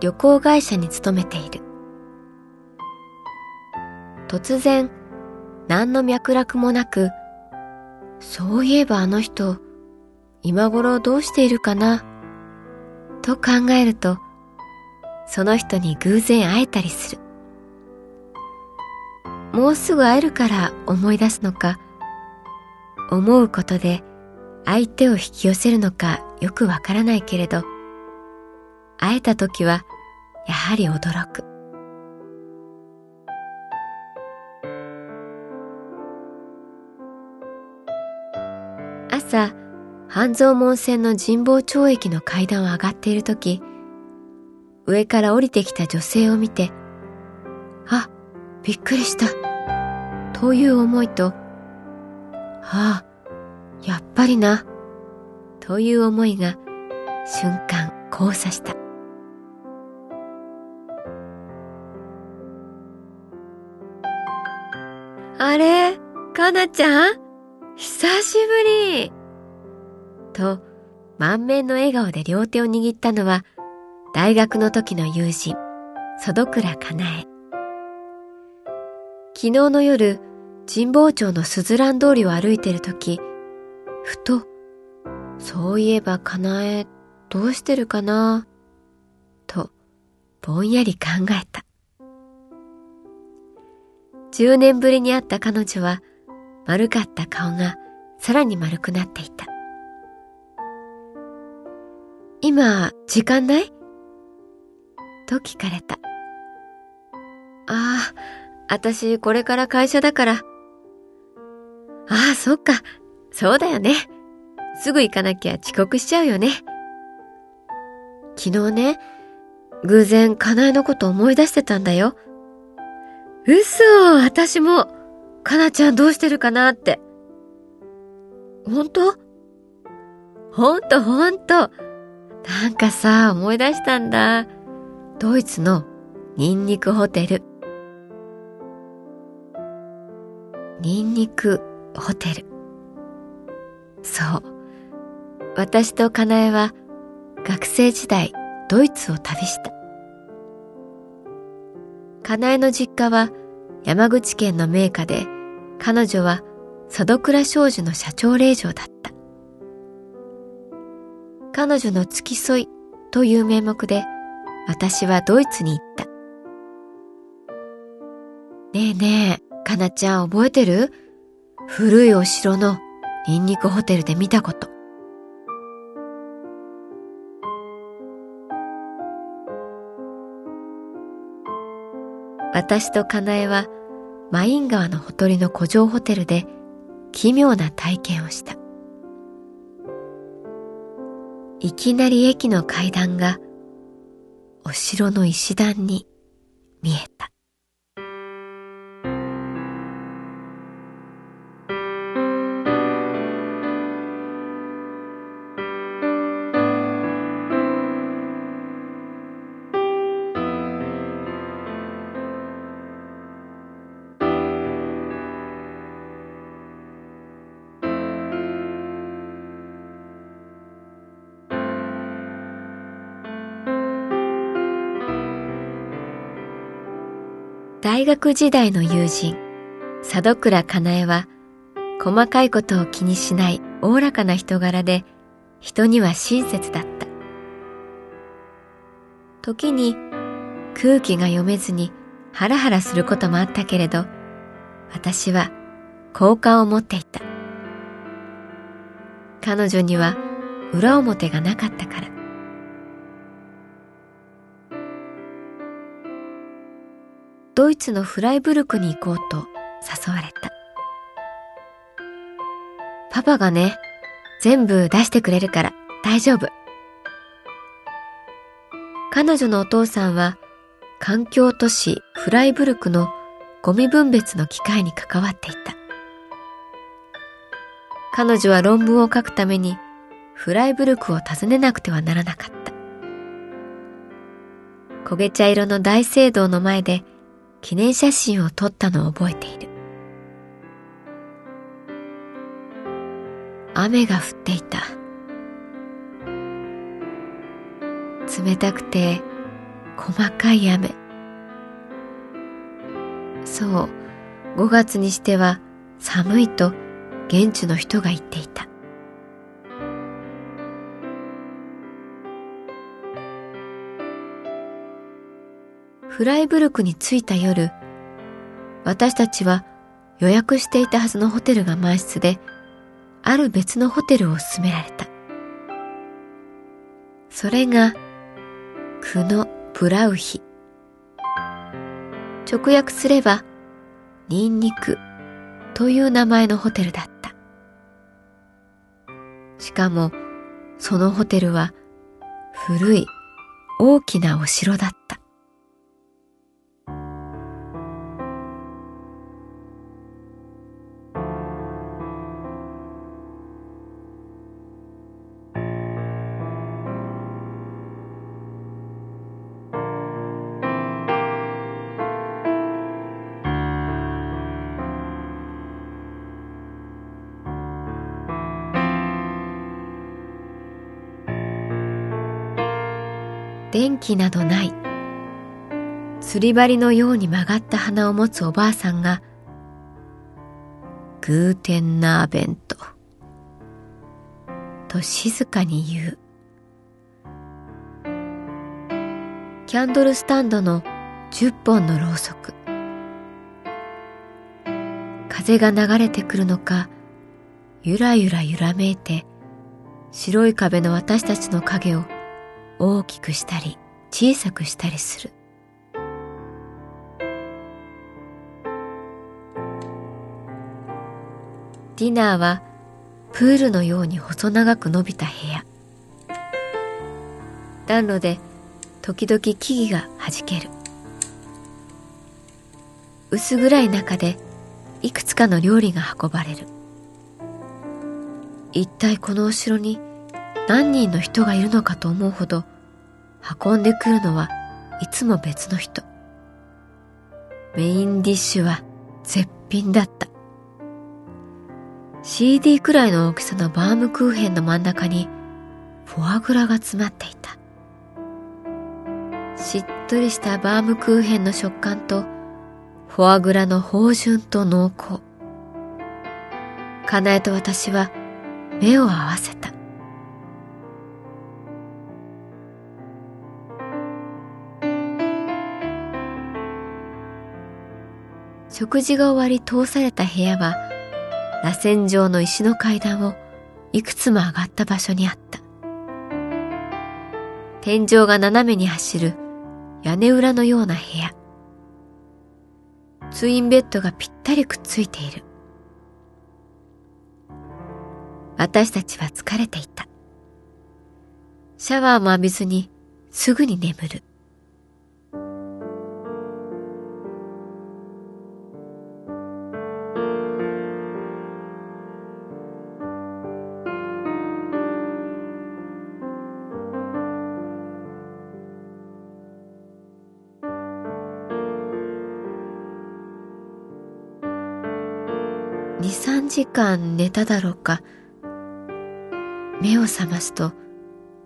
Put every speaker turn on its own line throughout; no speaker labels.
旅行会社に勤めている。突然何の脈絡もなくそういえばあの人今頃どうしているかなと考えるとその人に偶然会えたりする。もうすぐ会えるから思い出すのか思うことで相手を引き寄せるのかよくわからないけれど、会えた時はやはり驚く。朝、半蔵門線の神保町駅の階段を上がっている時、上から降りてきた女性を見て、あ、びっくりした。という思いと、ああ、やっぱりな、という思いが瞬間交差した。あれ？かなちゃん？久しぶりと、満面の笑顔で両手を握ったのは、大学の時の友人、曽戸倉かなえ。昨日の夜、神保町のすずらん通りを歩いてる時、ふと、そういえばかなえどうしてるかな？と、ぼんやり考えた。10年ぶりに会った彼女は、丸かった顔がさらに丸くなっていた。今、時間ない？と聞かれた。ああ、私これから会社だから。ああ、そっか。そうだよね。すぐ行かなきゃ遅刻しちゃうよね。昨日ね、偶然、かなえのこと思い出してたんだよ。嘘私も、かなちゃんどうしてるかなって。本当？ほんとほんと。なんかさ、思い出したんだ。ドイツのニンニクホテル。ニンニクホテル。そう。私とかなえは学生時代ドイツを旅した。かなえの実家は山口県の名家で彼女は佐渡倉商事の社長令嬢だった。彼女の付き添いという名目で私はドイツに行った。ねえねえ、かなちゃん覚えてる？古いお城のニンニクホテルで見たこと。私とかなえはマイン川のほとりの古城ホテルで奇妙な体験をした。いきなり駅の階段がお城の石段に見えた。大学時代の友人、佐渡倉かなえは、細かいことを気にしないおおらかな人柄で、人には親切だった。時に空気が読めずにハラハラすることもあったけれど、私は好感を持っていた。彼女には裏表がなかったから。ドイツのフライブルクに行こうと誘われた。パパがね、全部出してくれるから大丈夫。彼女のお父さんは環境都市フライブルクのゴミ分別の機械に関わっていた。彼女は論文を書くためにフライブルクを訪ねなくてはならなかった。焦げ茶色の大聖堂の前で記念写真を撮ったのを覚えている。雨が降っていた。冷たくて細かい雨。そう、5月にしては寒いと現地の人が言っていた。フライブルクに着いた夜、私たちは予約していたはずのホテルが満室で、ある別のホテルを勧められた。それが、クノ・プラウヒ。直訳すれば、ニンニクという名前のホテルだった。しかも、そのホテルは古い大きなお城だった。電気などない。釣り針のように曲がった鼻を持つおばあさんが、グーテンナーベント、と静かに言う。キャンドルスタンドの10本のろうそく。風が流れてくるのか、ゆらゆら揺らめいて、白い壁の私たちの影を大きくしたり小さくしたりする。ディナーはプールのように細長く伸びた部屋。暖炉で時々木々が弾ける。薄暗い中でいくつかの料理が運ばれる。一体このお城に何人の人がいるのかと思うほど運んでくるのはいつも別の人。メインディッシュは絶品だった。CD くらいの大きさのバームクーヘンの真ん中にフォアグラが詰まっていた。しっとりしたバームクーヘンの食感とフォアグラの芳醇と濃厚。かなえと私は目を合わせた。食事が終わり通された部屋は、螺旋状の石の階段をいくつも上がった場所にあった。天井が斜めに走る屋根裏のような部屋。ツインベッドがぴったりくっついている。私たちは疲れていた。シャワーも浴びずにすぐに眠る。時間寝ただろうか。目を覚ますと、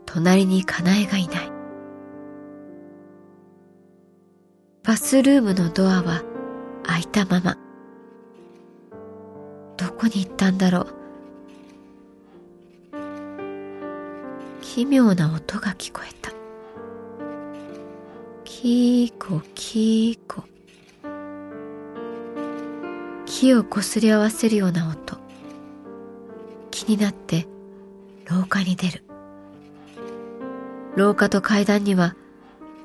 隣にかなえがいない。バスルームのドアは開いたまま。どこに行ったんだろう。奇妙な音が聞こえた。キーコキーコ。木をこすり合わせるような音。気になって廊下に出る。廊下と階段には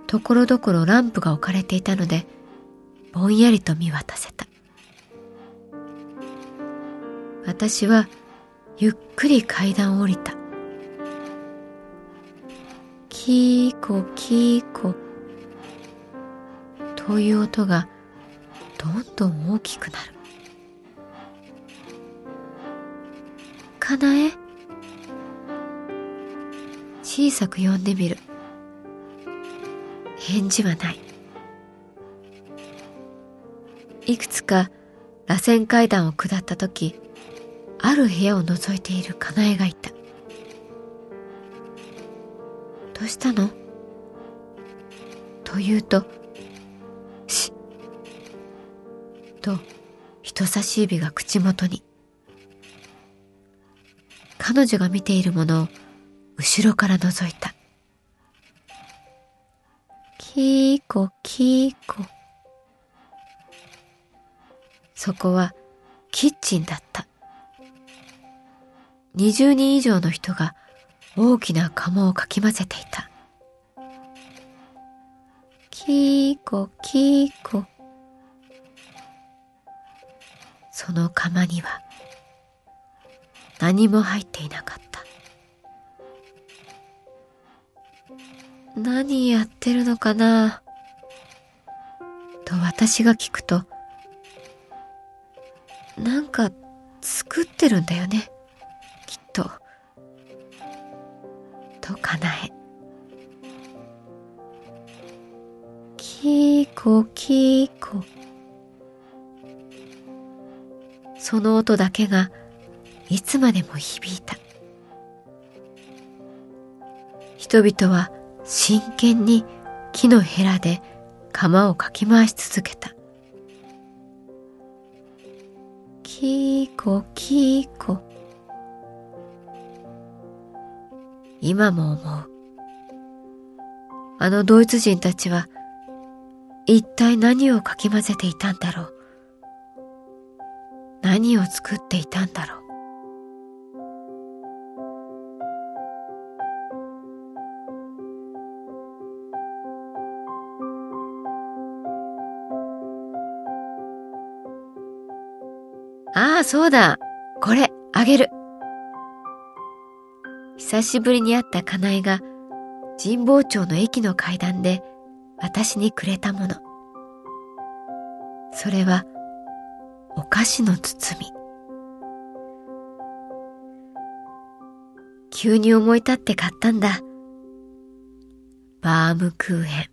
ところどころランプが置かれていたので、ぼんやりと見渡せた。私はゆっくり階段を降りた。キーコキーコという音がどんどん大きくなる。かなえ？小さく呼んでみる。返事はない。いくつか螺旋階段を下った時、ある部屋を覗いているかなえがいた。どうしたの？と言うと、しと人差し指が口元に。彼女が見ているものを後ろから覗いた。キーコキーコ。そこはキッチンだった。20人以上の人が大きな釜をかき混ぜていた。キーコキーコ。その釜には何も入っていなかった。何やってるのかな？と私が聞くと、なんか作ってるんだよね。きっと。とかなえ。キーコキーコ。その音だけがいつまでも響いた。人々は真剣に木のヘラで釜をかき回し続けた。キーコキーコ。今も思う。あのドイツ人たちは一体何をかき混ぜていたんだろう。何を作っていたんだろう。そうだ。これ、あげる。久しぶりに会ったかなえが神保町の駅の階段で私にくれたもの。それはお菓子の包み。急に思い立って買ったんだ。バームクーヘン。